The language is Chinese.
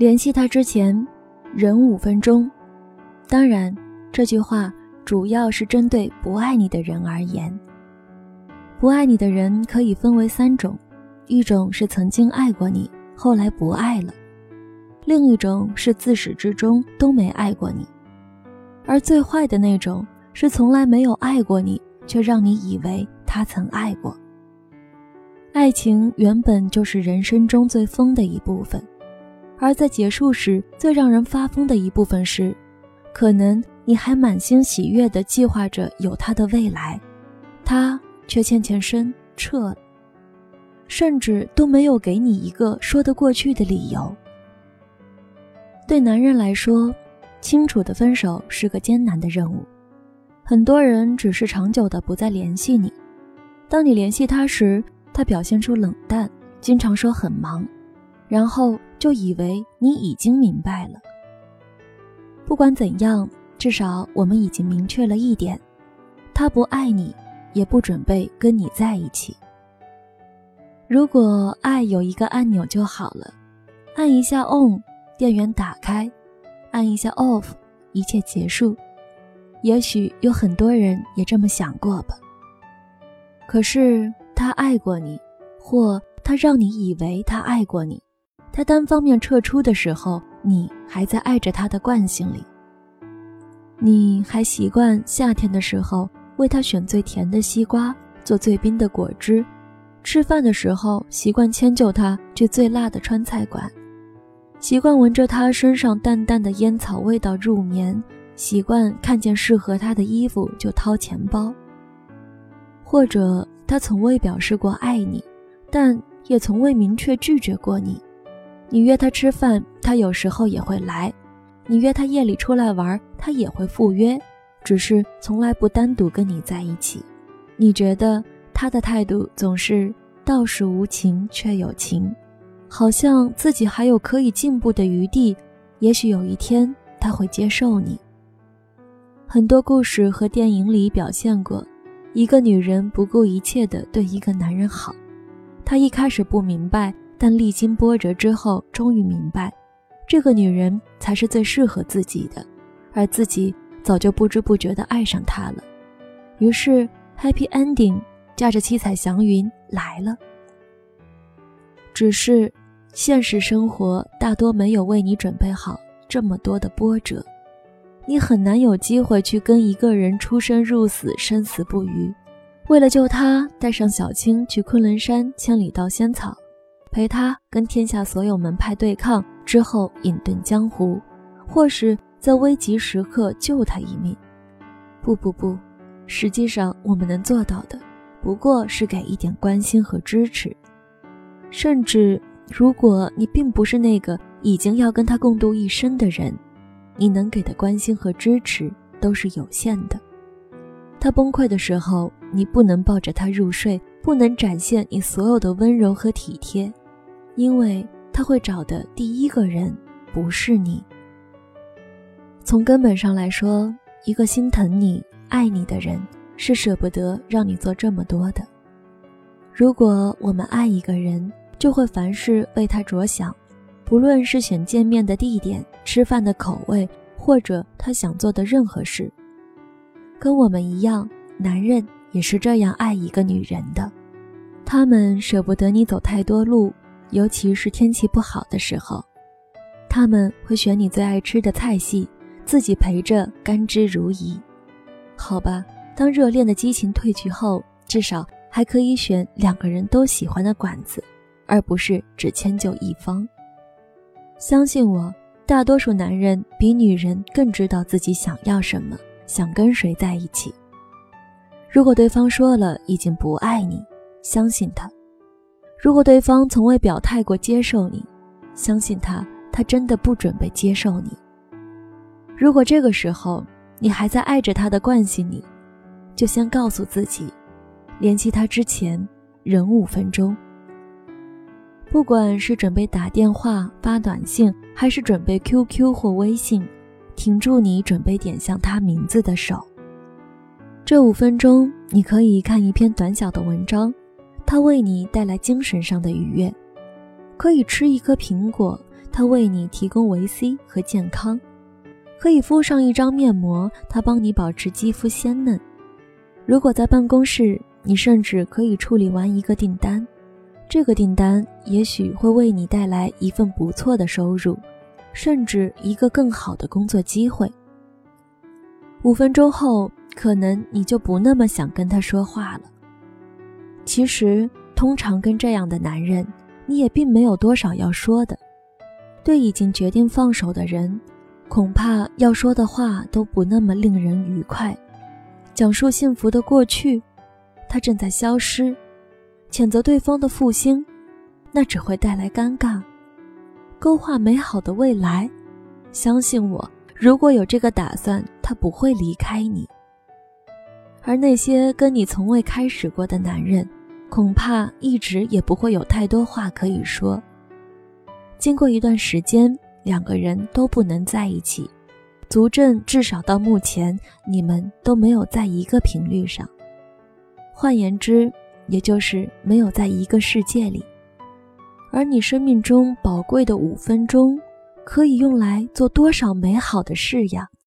联系他之前，忍五分钟。当然，这句话主要是针对不爱你的人而言。不爱你的人可以分为三种：一种是曾经爱过你，后来不爱了；另一种是自始至终都没爱过你；而最坏的那种是从来没有爱过你，却让你以为他曾爱过。爱情原本就是人生中最疯的一部分，而在结束时最让人发疯的一部分是，可能你还满心喜悦地计划着有他的未来，他却欠欠身撤了，甚至都没有给你一个说得过去的理由。对男人来说，清楚的分手是个艰难的任务，很多人只是长久的不再联系你，当你联系他时。他表现出冷淡，经常说很忙，然后就以为你已经明白了。不管怎样，至少我们已经明确了一点：他不爱你，也不准备跟你在一起。如果爱有一个按钮就好了，按一下 on，电源打开；按一下 off，一切结束。也许有很多人也这么想过吧。可是。他爱过你，或他让你以为他爱过你。他单方面撤出的时候，你还在爱着他的惯性里。你还习惯夏天的时候为他选最甜的西瓜，做最冰的果汁；吃饭的时候习惯迁就他去最辣的川菜馆，习惯闻着他身上淡淡的烟草味道入眠，习惯看见适合他的衣服就掏钱包，或者。他从未表示过爱你，但也从未明确拒绝过你。你约他吃饭，他有时候也会来；你约他夜里出来玩，他也会赴约，只是从来不单独跟你在一起。你觉得他的态度总是倒是无情却有情，好像自己还有可以进步的余地。也许有一天他会接受你。很多故事和电影里表现过。一个女人不顾一切地对一个男人好，她一开始不明白，但历经波折之后，终于明白，这个女人才是最适合自己的，而自己早就不知不觉地爱上她了。于是，Happy Ending，驾着七彩祥云来了。只是，现实生活大多没有为你准备好这么多的波折。你很难有机会去跟一个人出生入死、生死不渝。为了救他，带上小青去昆仑山千里盗仙草，陪他跟天下所有门派对抗，之后隐遁江湖，或是在危急时刻救他一命。不不不，实际上我们能做到的，不过是给一点关心和支持。甚至，如果你并不是那个已经要跟他共度一生的人。你能给的关心和支持都是有限的。他崩溃的时候，你不能抱着他入睡，不能展现你所有的温柔和体贴，因为他会找的第一个人不是你。从根本上来说，一个心疼你、爱你的人是舍不得让你做这么多的。如果我们爱一个人，就会凡事为他着想。不论是选见面的地点、吃饭的口味，或者他想做的任何事，跟我们一样，男人也是这样爱一个女人的。他们舍不得你走太多路，尤其是天气不好的时候，他们会选你最爱吃的菜系，自己陪着甘之如饴。好吧，当热恋的激情褪去后，至少还可以选两个人都喜欢的馆子，而不是只迁就一方。相信我，大多数男人比女人更知道自己想要什么，想跟谁在一起。如果对方说了已经不爱你，相信他；如果对方从未表态过接受你，相信他，他真的不准备接受你。如果这个时候你还在爱着他的惯性里，就先告诉自己，联系他之前忍五分钟。不管是准备打电话、发短信，还是准备 QQ 或微信，停住你准备点向他名字的手。这五分钟，你可以看一篇短小的文章，它为你带来精神上的愉悦；可以吃一颗苹果，他为你提供维 C 和健康；可以敷上一张面膜，他帮你保持肌肤鲜嫩。如果在办公室，你甚至可以处理完一个订单，这个订单也许会为你带来一份不错的收入，甚至一个更好的工作机会。五分钟后，可能你就不那么想跟他说话了。其实，通常跟这样的男人，你也并没有多少要说的。对已经决定放手的人，恐怕要说的话都不那么令人愉快。讲述幸福的过去，他正在消失；谴责对方的负心，那只会带来尴尬。勾画美好的未来，相信我，如果有这个打算，他不会离开你。而那些跟你从未开始过的男人，恐怕一直也不会有太多话可以说。经过一段时间，两个人都不能在一起。足证至少到目前，你们都没有在一个频率上。换言之，也就是没有在一个世界里。而你生命中宝贵的五分钟，可以用来做多少美好的事呀！